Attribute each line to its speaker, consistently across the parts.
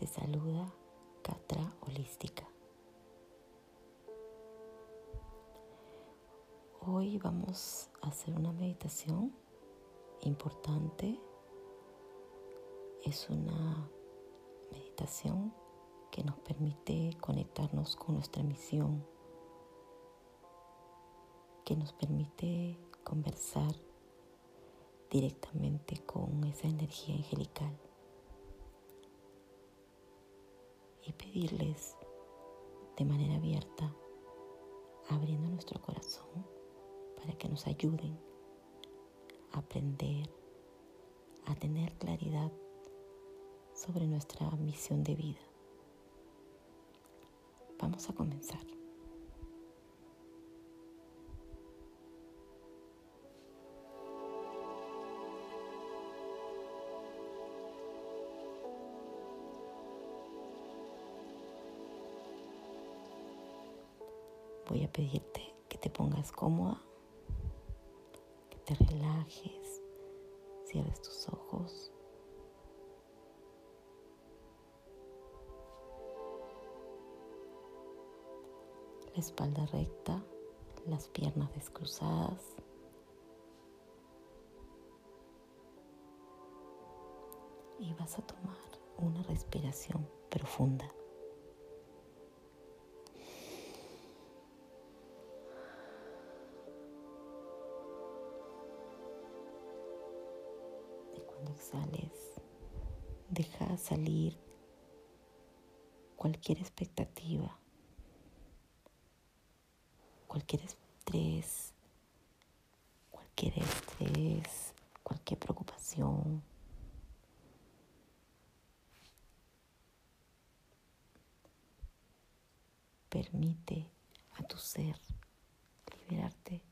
Speaker 1: Te saluda Catra Holística. Hoy vamos a hacer una meditación importante. Es una meditación que nos permite conectarnos con nuestra misión, que nos permite conversar directamente con esa energía angelical. Y pedirles de manera abierta, abriendo nuestro corazón para que nos ayuden a aprender, a tener claridad sobre nuestra misión de vida. Vamos a comenzar. Voy a pedirte que te pongas cómoda, que te relajes, cierres tus ojos. La espalda recta, las piernas descruzadas. Y vas a tomar una respiración profunda. Ser liberarte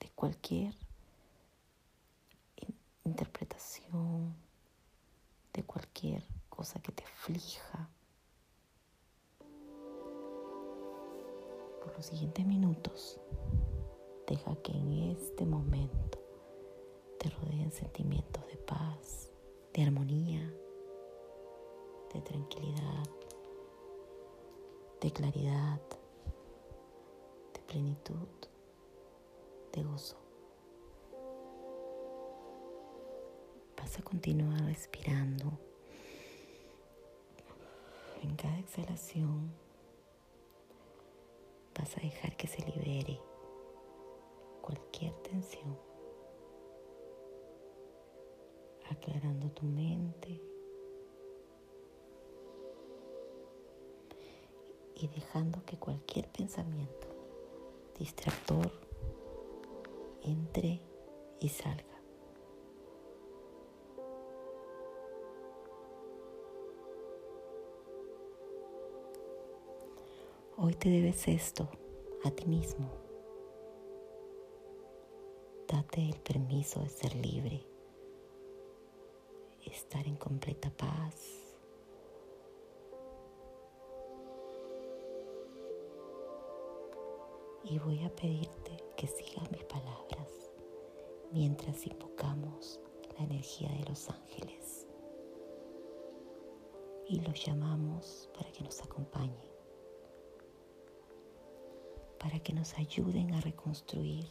Speaker 1: de cualquier interpretación de cualquier cosa que te aflija. Por los siguientes minutos, deja que en este momento te rodeen sentimientos de paz, de armonía, de tranquilidad, de claridad, plenitud, de gozo. Vas a continuar respirando. En cada exhalación vas a dejar que se libere cualquier tensión, aclarando tu mente y dejando que cualquier pensamiento distractor entre y salga. Hoy te debes esto a ti mismo. Date el permiso de ser libre, estar en completa paz. Y voy a pedirte que sigas mis palabras mientras invocamos la energía de los ángeles y los llamamos para que nos acompañen para que nos ayuden a reconstruir,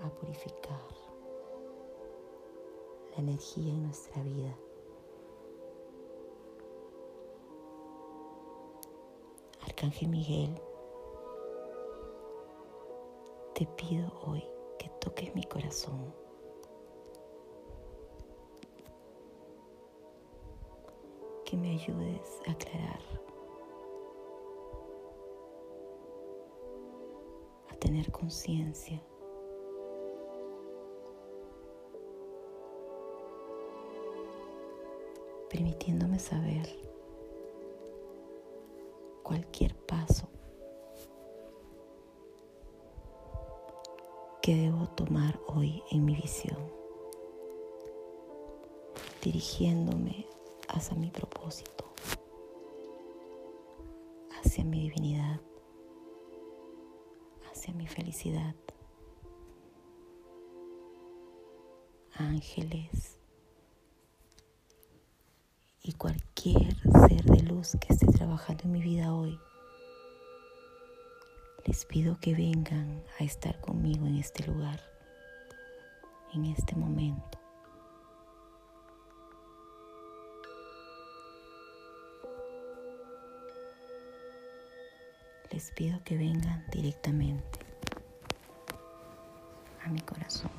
Speaker 1: a purificar la energía en nuestra vida. Arcángel Miguel, te pido hoy que toques mi corazón. Que me ayudes a aclarar tener conciencia. permitiéndome saber cualquier paso que debo tomar hoy en mi visión, dirigiéndome hacia mi propósito, hacia mi divinidad mi felicidad. Ángeles, y cualquier ser de luz que esté trabajando en mi vida hoy, les pido que vengan a estar conmigo en este lugar, en este momento. Les pido que vengan directamente a mi corazón,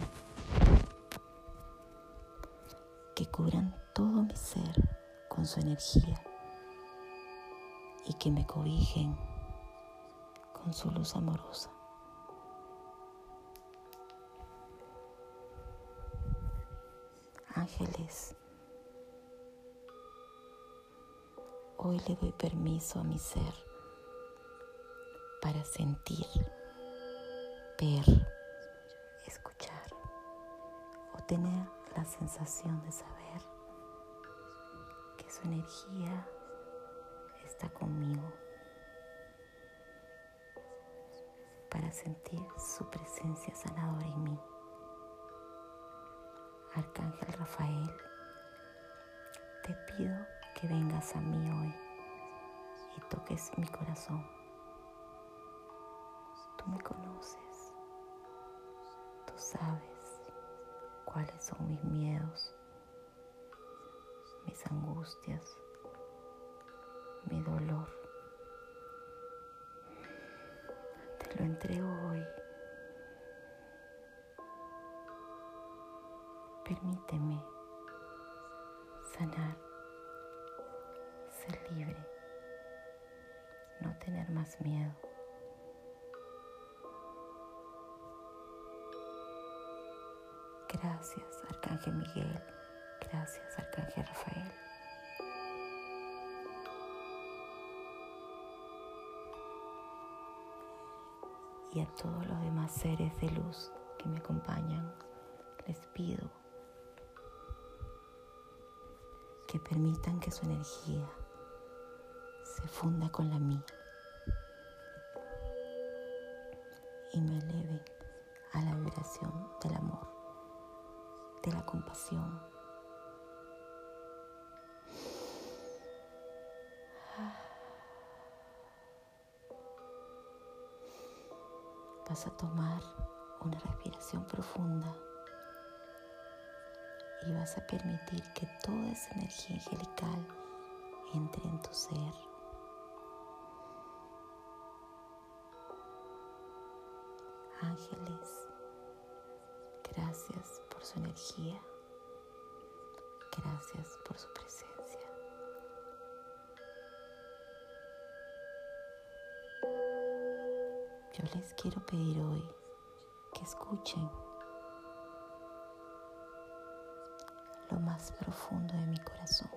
Speaker 1: que cubran todo mi ser con su energía y que me cobijen con su luz amorosa. Ángeles, hoy le doy permiso a mi ser para sentir, ver, escuchar o tener la sensación de saber su energía está conmigo para sentir su presencia sanadora en mí. Arcángel Rafael, te pido que vengas a mí hoy y toques mi corazón. Tú me conoces, tú sabes cuáles son mis miedos, angustias, mi dolor. lo entrego hoy. Permíteme sanar, ser libre, no tener más miedo. Gracias, Arcángel Miguel. Gracias, Arcángel Rafael. y a todos los demás seres de luz que me acompañan, les pido que permitan que su energía se funda con la mía y me eleven a la vibración del amor, de la compasión. Vas a tomar una respiración profunda y vas a permitir que toda esa energía angelical entre en tu ser. Ángeles, gracias por su energía, gracias por su presencia. Yo les quiero pedir hoy que escuchen lo más profundo de mi corazón.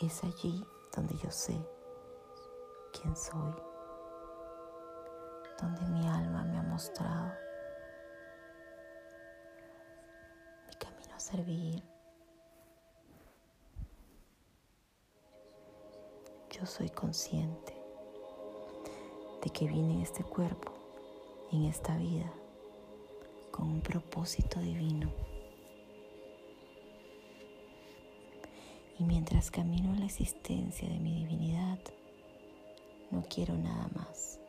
Speaker 1: Es allí donde yo sé quién soy, donde mi alma me ha mostrado mi camino a servir. Yo soy consciente de que vine en este cuerpo, en esta vida, con un propósito divino. Y mientras camino la existencia de mi divinidad, no quiero nada más.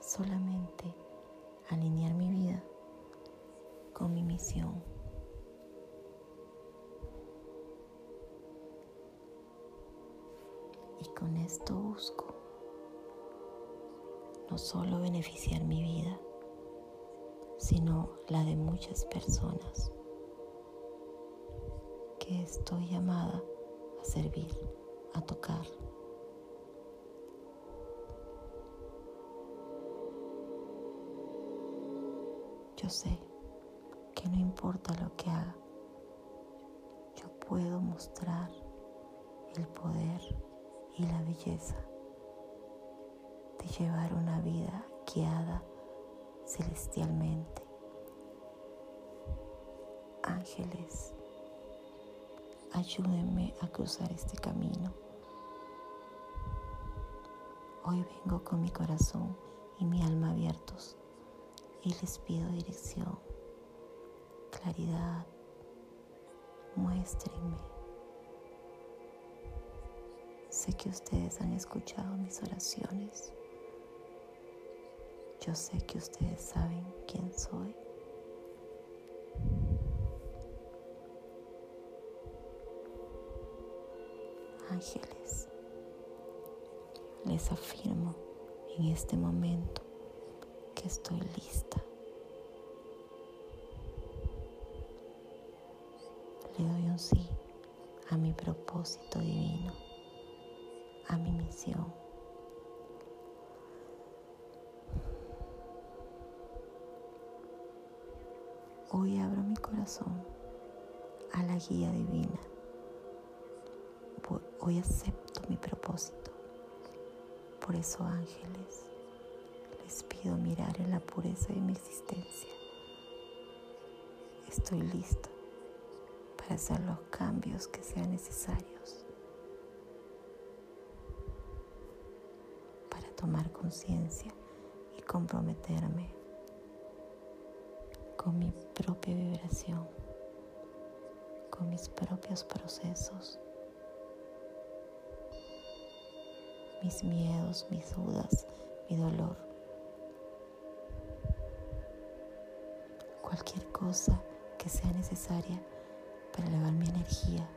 Speaker 1: Solamente alinear mi vida con mi misión. Y con esto busco no solo beneficiar mi vida, sino la de muchas personas que estoy llamada a servir, a tocar. Yo sé que no importa lo que haga, yo puedo mostrar el poder y la belleza de llevar una vida guiada celestialmente. Ángeles, ayúdenme a cruzar este camino. Hoy vengo con mi corazón y mi alma abiertos y les pido dirección, claridad, muéstrenme. Sé que ustedes han escuchado mis oraciones. Yo sé que ustedes saben quién soy. Ángeles, les afirmo en este momento que estoy lista. Le doy un sí a mi propósito divino, a mi misión. Hoy abro mi corazón a la guía divina. Hoy acepto mi propósito. Por eso, ángeles, les pido mirar en la pureza de mi existencia. Estoy listo para hacer los cambios que sean necesarios. Para tomar conciencia y comprometerme con mi propia vibración, con mis propios procesos, mis miedos, mis dudas, mi dolor. Cualquier cosa que sea necesaria para elevar mi energía.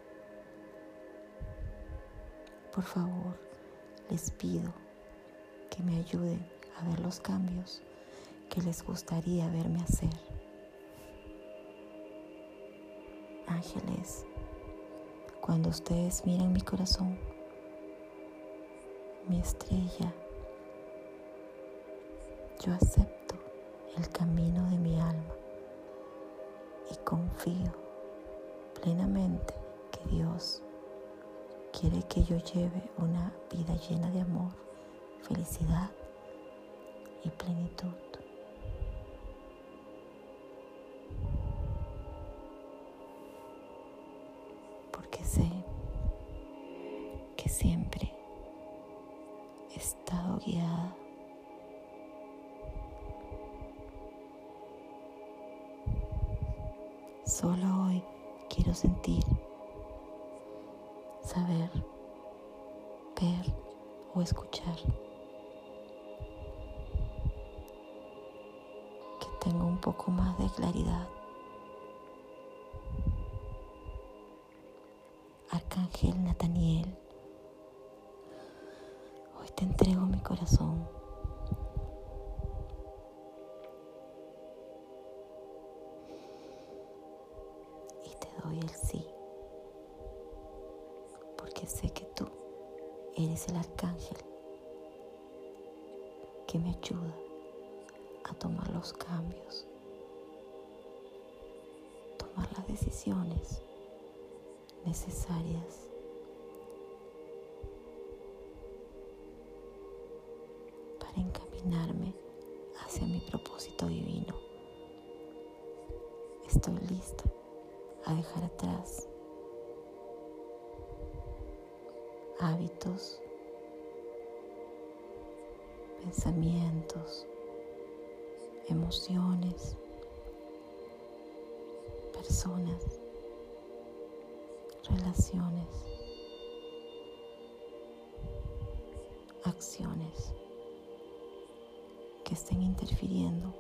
Speaker 1: Por favor, les pido que me ayuden a ver los cambios que les gustaría verme hacer. Ángeles, cuando ustedes miran mi corazón, mi estrella, yo acepto el camino de mi alma y confío plenamente que Dios quiere que yo lleve una vida llena de amor, felicidad y plenitud. Claridad Arcángel Nataniel, hoy te entrego mi corazón. Las decisiones necesarias. para encaminarme hacia mi propósito divino. Estoy lista a dejar atrás hábitos, pensamientos, emociones, personas relaciones, acciones que estén interfiriendo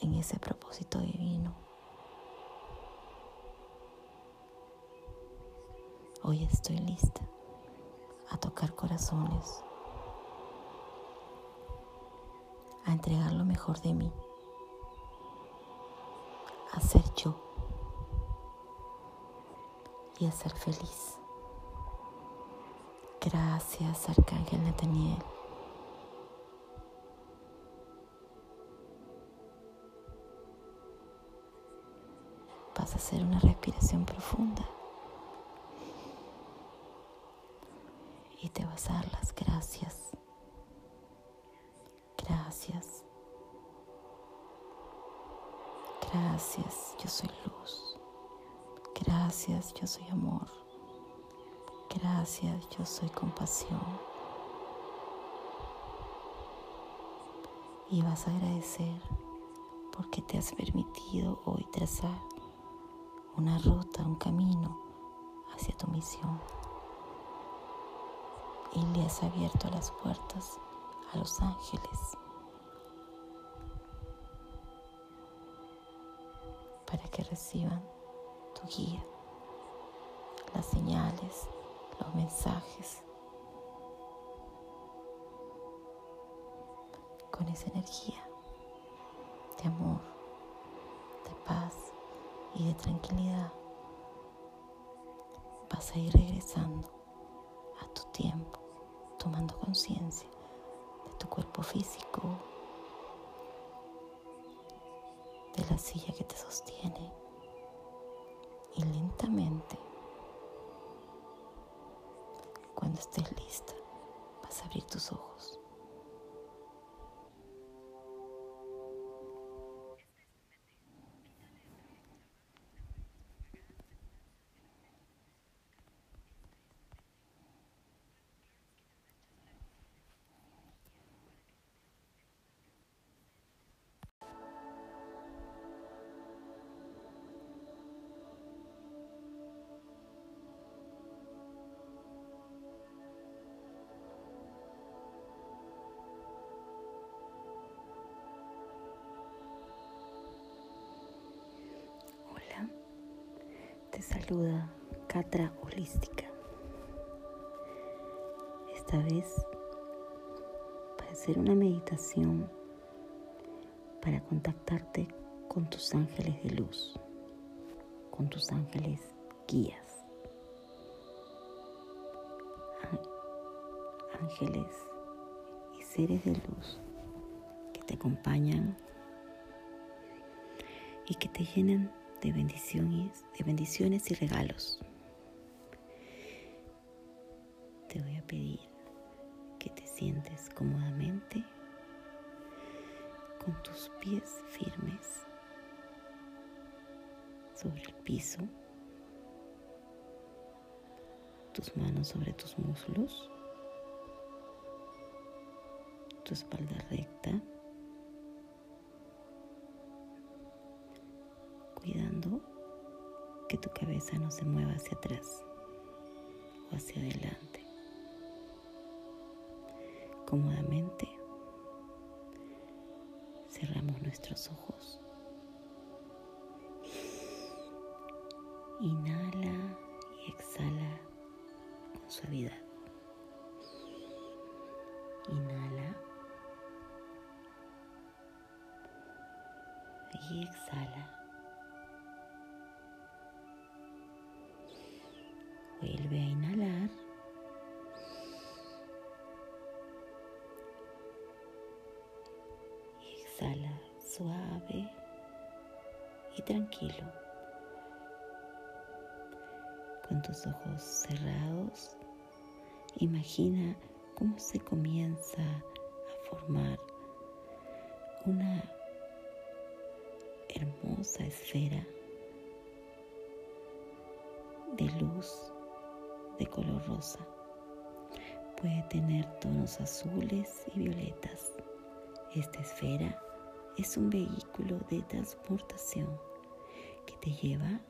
Speaker 1: en ese propósito divino. Hoy estoy lista a tocar corazones, a entregar lo mejor de mí a ser yo y a ser feliz. Gracias, Arcángel Nathaniel. Hacer una respiración profunda. Y te vas a dar las gracias. Gracias. Gracias, yo soy luz. Gracias, yo soy amor. Gracias, yo soy compasión. Y vas a agradecer porque te has permitido hoy trazar una ruta, un camino hacia tu misión. Y le has abierto las puertas a los ángeles para que reciban tu guía, las señales, los mensajes. Con esa energía de amor, de paz y de tranquilidad, vas a ir regresando a tu tiempo, tomando conciencia de tu cuerpo físico, de la silla que te sostiene y lentamente, cuando estés lista, vas a abrir tus ojos. Saluda Catra Holística. Esta vez para hacer una meditación para contactarte con tus ángeles de luz, con tus ángeles guías. Ángeles y seres de luz que te acompañan y que te llenan de bendiciones, de bendiciones y regalos. Te voy a pedir que te sientes cómodamente con tus pies firmes sobre el piso, tus manos sobre tus muslos, tu espalda recta. Cabeza no se mueva hacia atrás o hacia adelante. Cómodamente cerramos nuestros ojos. Inhala ojos cerrados, imagina cómo se comienza a formar una hermosa esfera de luz de color rosa. Puede tener tonos azules y violetas. Esta esfera es un vehículo de transportación que te lleva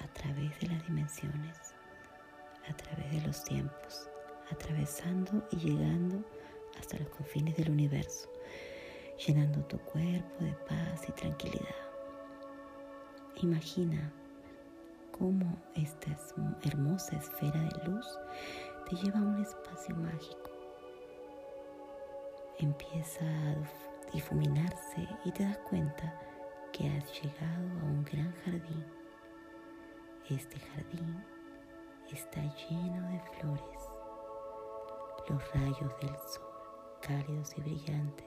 Speaker 1: a través de las dimensiones, a través de los tiempos, atravesando y llegando hasta los confines del universo, llenando tu cuerpo de paz y tranquilidad. Imagina cómo esta hermosa esfera de luz te lleva a un espacio mágico. Empieza a difuminarse y te das cuenta que has llegado a un gran jardín. Este jardín está lleno de flores. Los rayos del sol, cálidos y brillantes,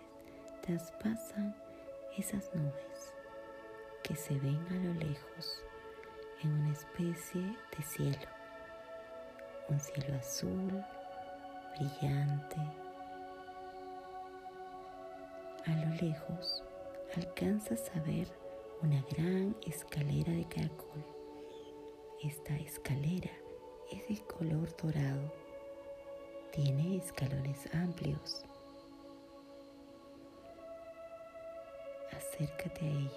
Speaker 1: traspasan esas nubes que se ven a lo lejos en una especie de cielo, un cielo azul, brillante. A lo lejos alcanzas a ver una gran escalera de caracol. Esta escalera es de color dorado. Tiene escalones amplios. Acércate a ella.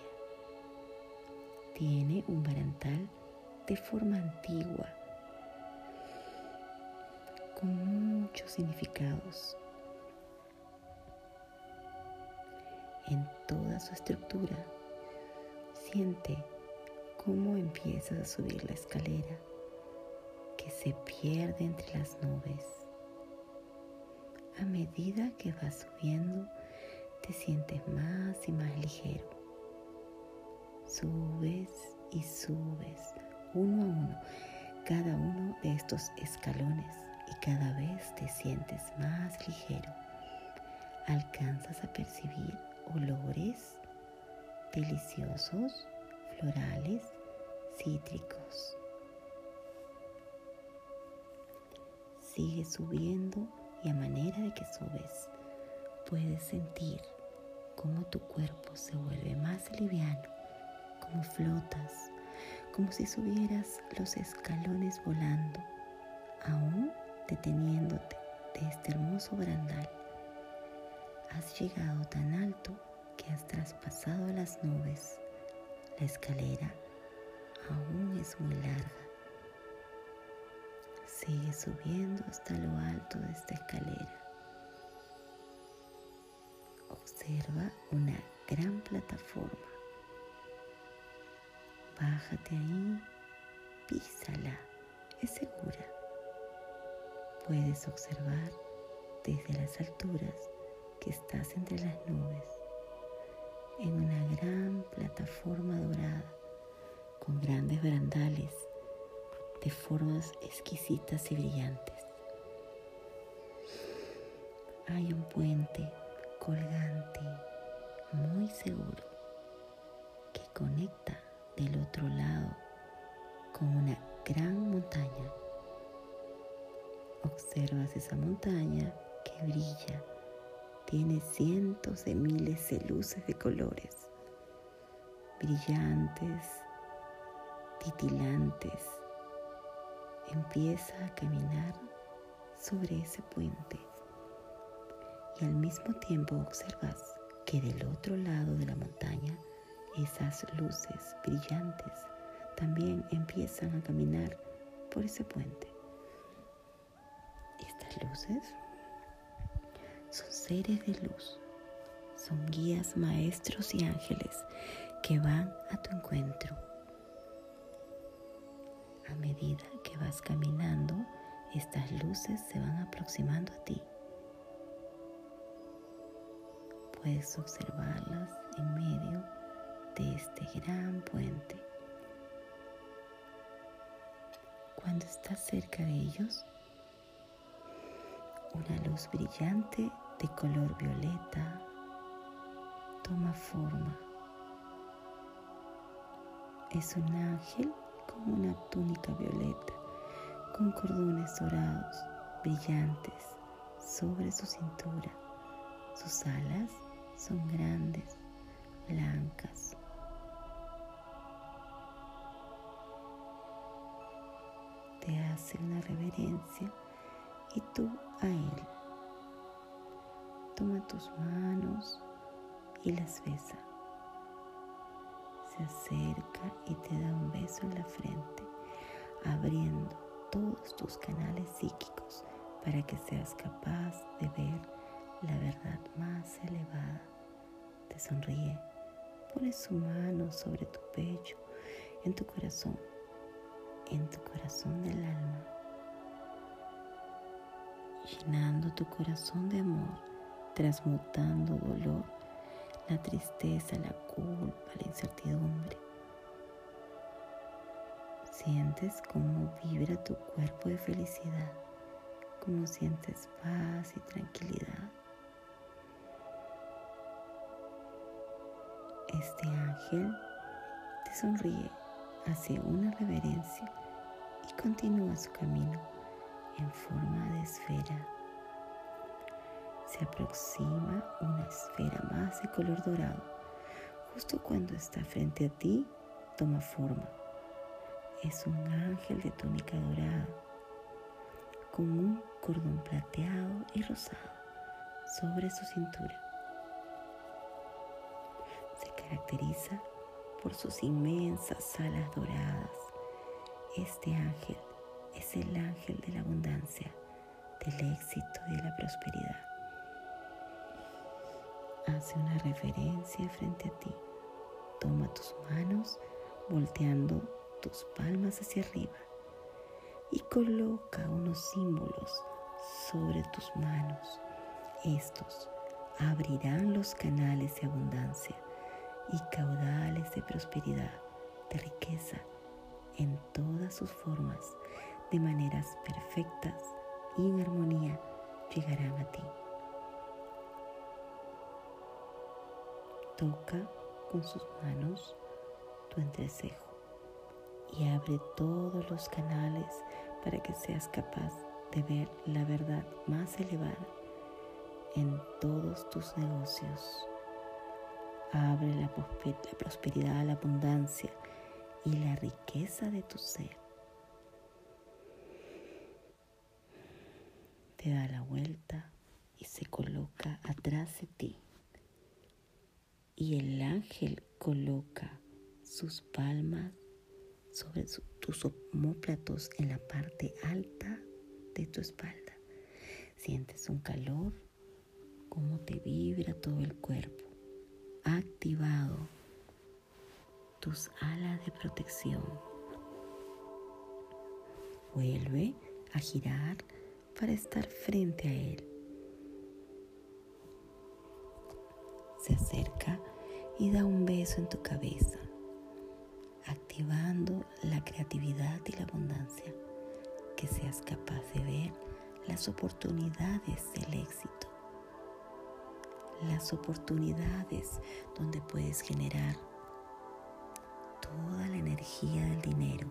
Speaker 1: Tiene un barantal de forma antigua, con muchos significados. En toda su estructura, siente cómo empiezas a subir la escalera que se pierde entre las nubes. A medida que vas subiendo, te sientes más y más ligero. Subes y subes uno a uno cada uno de estos escalones y cada vez te sientes más ligero. Alcanzas a percibir olores deliciosos, florales, cítricos. Sigue subiendo y a manera de que subes, puedes sentir cómo tu cuerpo se vuelve más liviano, como flotas, como si subieras los escalones volando, aún deteniéndote de este hermoso barandal. Has llegado tan alto que has traspasado las nubes. La escalera aún es muy larga. Sigue subiendo hasta lo alto de esta escalera. Observa una gran plataforma. Bájate ahí, písala, es segura. Puedes observar desde las alturas que estás entre las nubes en una gran plataforma dorada con grandes barandales de formas exquisitas y brillantes. Hay un puente colgante muy seguro que conecta del otro lado con una gran montaña. Observas esa montaña que brilla, tiene cientos de miles de luces de colores, brillantes, titilantes, empieza a caminar sobre ese puente y al mismo tiempo observas que del otro lado de la montaña esas luces brillantes también empiezan a caminar por ese puente. Estas luces seres de luz, son guías, maestros y ángeles que van a tu encuentro a medida que vas caminando, estas luces se van aproximando a ti. Puedes observarlas en medio de este gran puente. Cuando estás cerca de ellos, una luz brillante de color violeta toma forma. Es un ángel como una túnica violeta con cordones dorados brillantes sobre su cintura. Sus alas son grandes, blancas. Te hace una reverencia y tú a él. Toma tus manos y las besa se acerca y te da un beso en la frente, abriendo todos tus canales psíquicos para que seas capaz de ver la verdad más elevada. Te sonríe, pone su mano sobre tu pecho, en tu corazón, en tu corazón del alma, llenando tu corazón de amor, transmutando dolor la tristeza, la culpa, la incertidumbre. Sientes cómo vibra tu cuerpo de felicidad, cómo sientes paz y tranquilidad. Este ángel te sonríe hace una reverencia y continúa su camino en forma de esfera. Se aproxima una esfera más de color dorado. Justo cuando está frente a ti, toma forma. Es un ángel de túnica dorada con un cordón plateado y rosado sobre su cintura. Se caracteriza por sus inmensas alas doradas. Este ángel es el ángel de la abundancia, del éxito y de la prosperidad. Hace una referencia frente a ti. Toma tus manos volteando tus palmas hacia arriba y coloca unos símbolos sobre tus manos. Estos abrirán los canales de abundancia y caudales de prosperidad, de riqueza, en todas sus formas, de maneras perfectas y en armonía llegarán a ti. Toca con sus manos tu entrecejo y abre todos los canales para que seas capaz de ver la verdad más elevada en todos tus negocios. Abre la, prosperidad, la abundancia y la riqueza de tu ser. Te da la vuelta y se coloca atrás de ti. Y el ángel coloca sus palmas sobre tus homóplatos en la parte alta de tu espalda. Sientes un calor, cómo te vibra todo el cuerpo activado tus alas de protección. Vuelve a girar para estar frente a él. Y da un beso en tu cabeza, activando la creatividad y la abundancia, que seas capaz de ver las oportunidades del éxito las oportunidades donde puedes generar toda la energía del dinero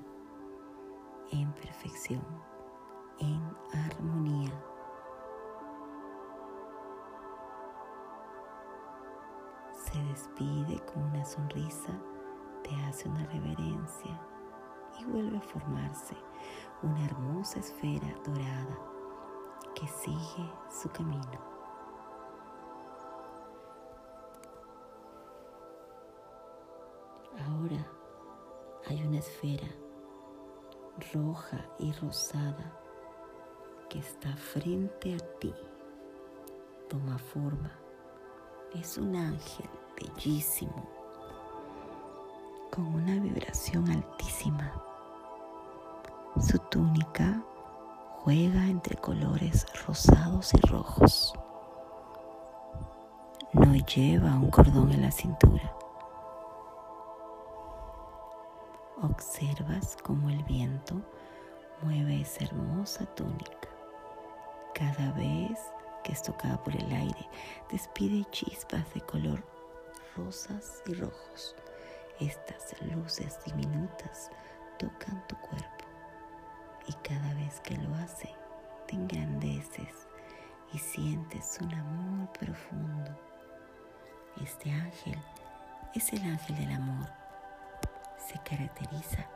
Speaker 1: en perfección, en armonía. Despide con una sonrisa, te hace una reverencia y vuelve a formarse una hermosa esfera dorada que sigue su camino. Ahora hay una esfera roja y rosada que está frente a ti. Toma forma. Es un ángel bellísimo, con una vibración altísima. Su túnica juega entre colores rosados y rojos. No lleva un cordón en la cintura. Observas cómo el viento mueve esa hermosa túnica. Cada vez que es tocada por el aire, despide chispas de color rosas y rojos. Estas luces diminutas tocan tu cuerpo y cada vez que lo hace, te engrandeces y sientes un amor profundo. Este ángel es el ángel del amor se caracteriza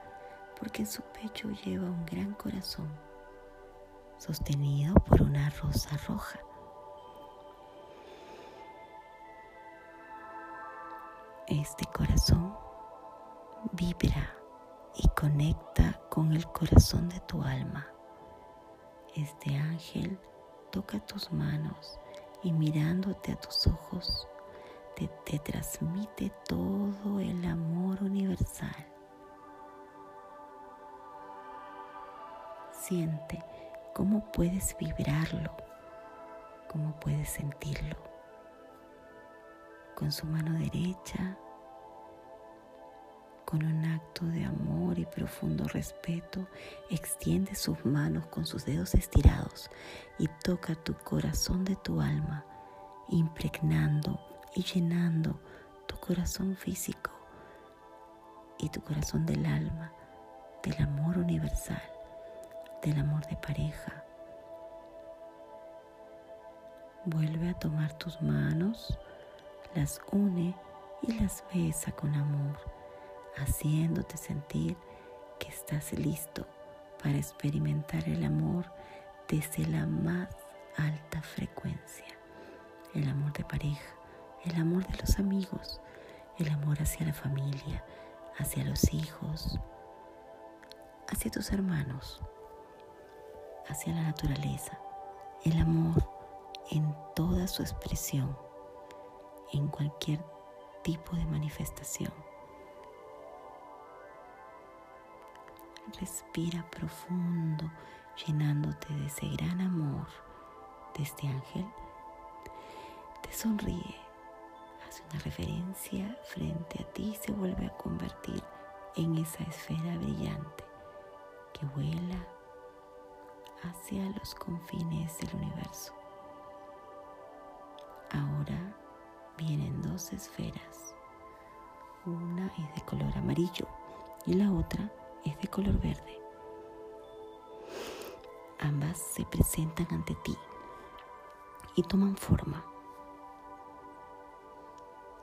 Speaker 1: porque en su pecho lleva un gran corazón sostenido por una rosa roja. Este corazón vibra y conecta con el corazón de tu alma. Este ángel toca tus manos y mirándote a tus ojos, te, transmite todo el amor universal. Siente cómo puedes vibrarlo, cómo puedes sentirlo. Con su mano derecha, con un acto de amor y profundo respeto, extiende sus manos con sus dedos estirados y toca tu corazón de tu alma, impregnando y llenando tu corazón físico y tu corazón del alma, del amor universal, del amor de pareja. Vuelve a tomar tus manos, las une y las besa con amor, haciéndote sentir que estás listo para experimentar el amor desde la más alta frecuencia, el amor de pareja, el amor de los amigos, el amor hacia la familia, hacia los hijos, hacia tus hermanos, hacia la naturaleza, el amor en toda su expresión, en cualquier tipo de manifestación. Respira profundo, llenándote de ese gran amor de este ángel. Te sonríe, hace una referencia frente a ti y se vuelve a convertir en esa esfera brillante que vuela hacia los confines del universo. Ahora vienen dos esferas. Una es de color amarillo y la otra es de color verde. Ambas se presentan ante ti y toman forma.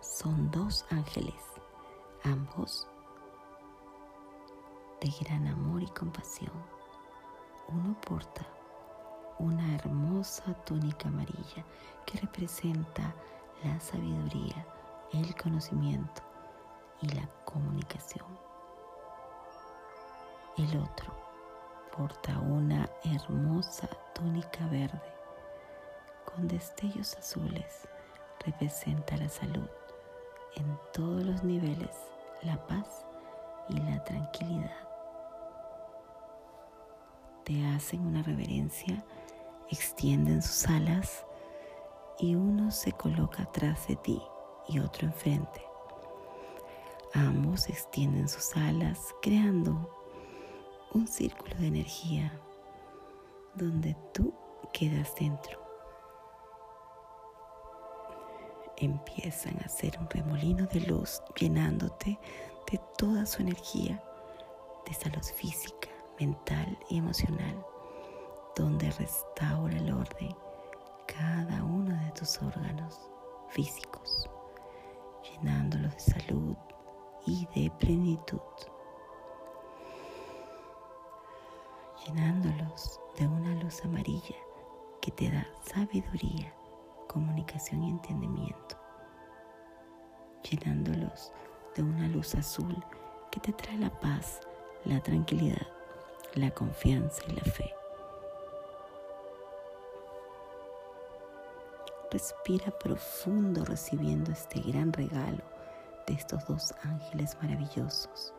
Speaker 1: Son dos ángeles, ambos de gran amor y compasión. Uno porta una hermosa túnica amarilla que representa la sabiduría, el conocimiento y la comunicación. El otro porta una hermosa túnica verde con destellos azules. Representa la salud en todos los niveles, la paz y la tranquilidad. Te hacen una reverencia, extienden sus alas y uno se coloca atrás de ti y otro enfrente. Ambos extienden sus alas creando un círculo de energía donde tú quedas dentro. Empiezan a hacer un remolino de luz llenándote de toda su energía de salud física, mental y emocional, donde restaura el orden cada uno de tus órganos físicos, llenándolos de salud y de plenitud. llenándolos de una luz amarilla que te da sabiduría, comunicación y entendimiento, llenándolos de una luz azul que te trae la paz, la tranquilidad, la confianza y la fe. Respira profundo recibiendo este gran regalo de estos dos ángeles maravillosos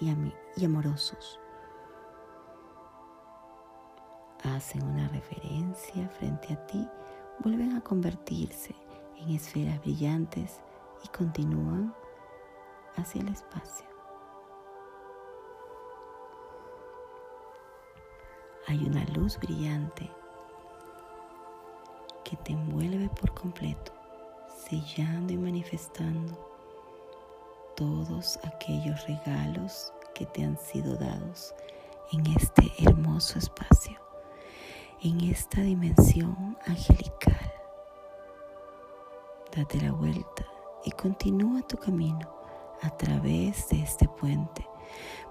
Speaker 1: y, y amorosos hacen una referencia frente a ti, vuelven a convertirse en esferas brillantes y continúan hacia el espacio. Hay una luz brillante que te envuelve por completo, sellando y manifestando todos aquellos regalos que te han sido dados en este hermoso espacio en esta dimensión angelical. Date la vuelta y continúa tu camino a través de este puente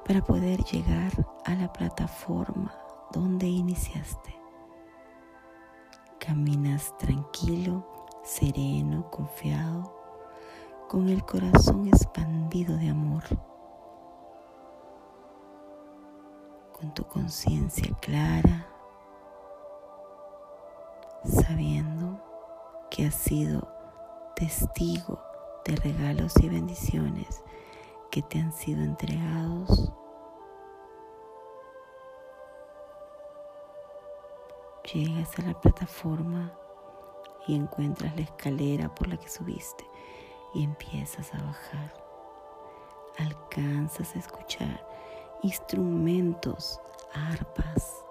Speaker 1: para poder llegar a la plataforma donde iniciaste. Caminas tranquilo, sereno, confiado, con el corazón expandido de amor, con tu conciencia clara sabiendo que has sido testigo de regalos y bendiciones que te han sido entregados. Llegas a la plataforma y encuentras la escalera por la que subiste y empiezas a bajar. Alcanzas a escuchar instrumentos, arpas,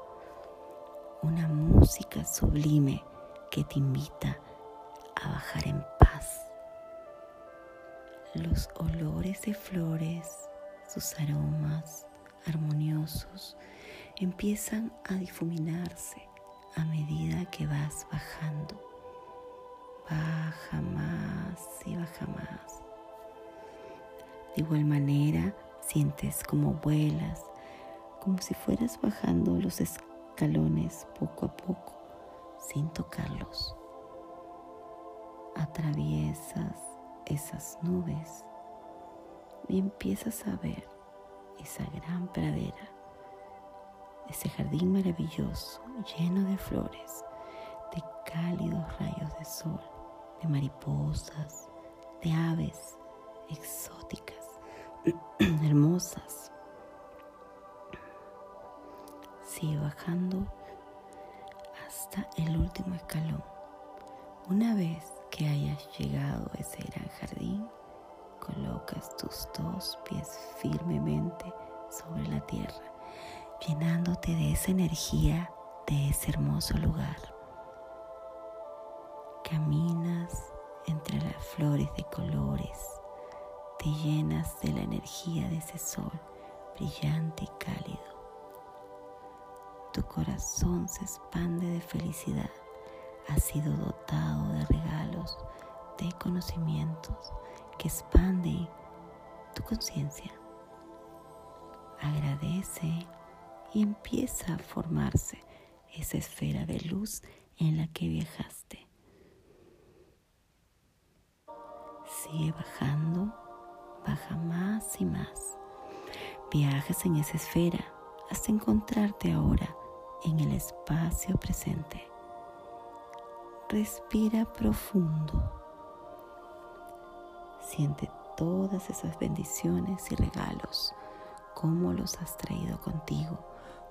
Speaker 1: una música sublime que te invita a bajar en paz. Los olores de flores sus aromas armoniosos empiezan a difuminarse a medida que vas bajando. Baja más y baja más. De igual manera, sientes como vuelas, como si fueras bajando los escalones poco a poco, sin tocarlos. Atraviesas esas nubes y empiezas a ver esa gran pradera, ese jardín maravilloso lleno de flores, de cálidos rayos de sol, de mariposas, de aves exóticas, hermosas. Sigue bajando hasta el último escalón. Una vez que hayas llegado a ese gran jardín, colocas tus dos pies firmemente sobre la tierra, llenándote de esa energía de ese hermoso lugar. Caminas entre las flores de colores, te llenas de la energía de ese sol brillante y cálido. Tu corazón se expande de felicidad, has sido dotado de regalos, de conocimientos que expande tu conciencia. Agradece y empieza a formarse esa esfera de luz en la que viajaste. Sigue bajando, baja más y más. Viajas en esa esfera hasta encontrarte ahora en el espacio presente. Respira profundo Siente todas esas bendiciones y regalos, cómo los has traído contigo,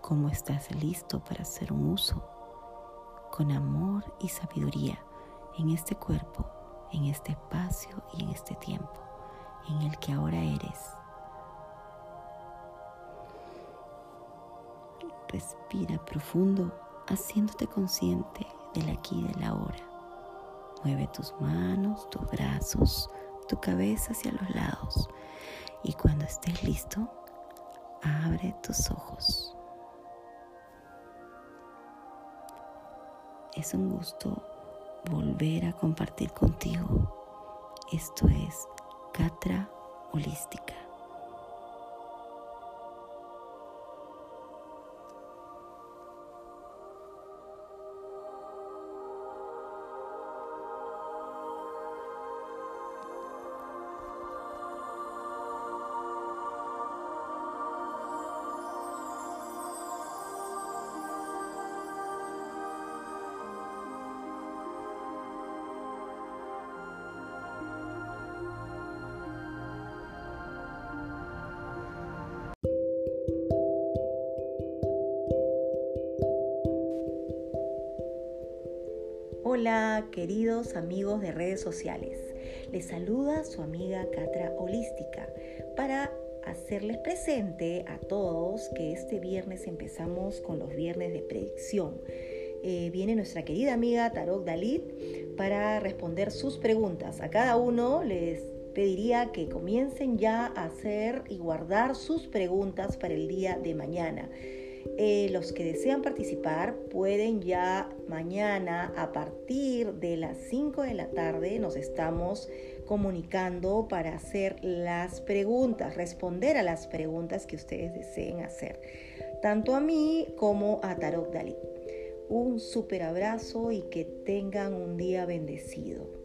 Speaker 1: cómo estás listo para hacer un uso con amor y sabiduría en este cuerpo, en este espacio y en este tiempo en el que ahora eres. Respira profundo, haciéndote consciente del aquí y del ahora. Mueve tus manos, tus brazos, tu cabeza hacia los lados y cuando estés listo, abre tus ojos. Es un gusto volver a compartir contigo. Esto es Catra Holística.
Speaker 2: Hola queridos amigos de redes sociales, les saluda su amiga Catra Holística para hacerles presente a todos que este viernes empezamos con los viernes de predicción. Eh, viene nuestra querida amiga Tarok Dalit para responder sus preguntas. A cada uno les pediría que comiencen ya a hacer y guardar sus preguntas para el día de mañana. Eh, los que desean participar pueden ya mañana a partir de las 5 de la tarde nos estamos comunicando para hacer las preguntas, responder a las preguntas que ustedes deseen hacer, tanto a mí como a Tarot Dalí. Un súper abrazo y que tengan un día bendecido.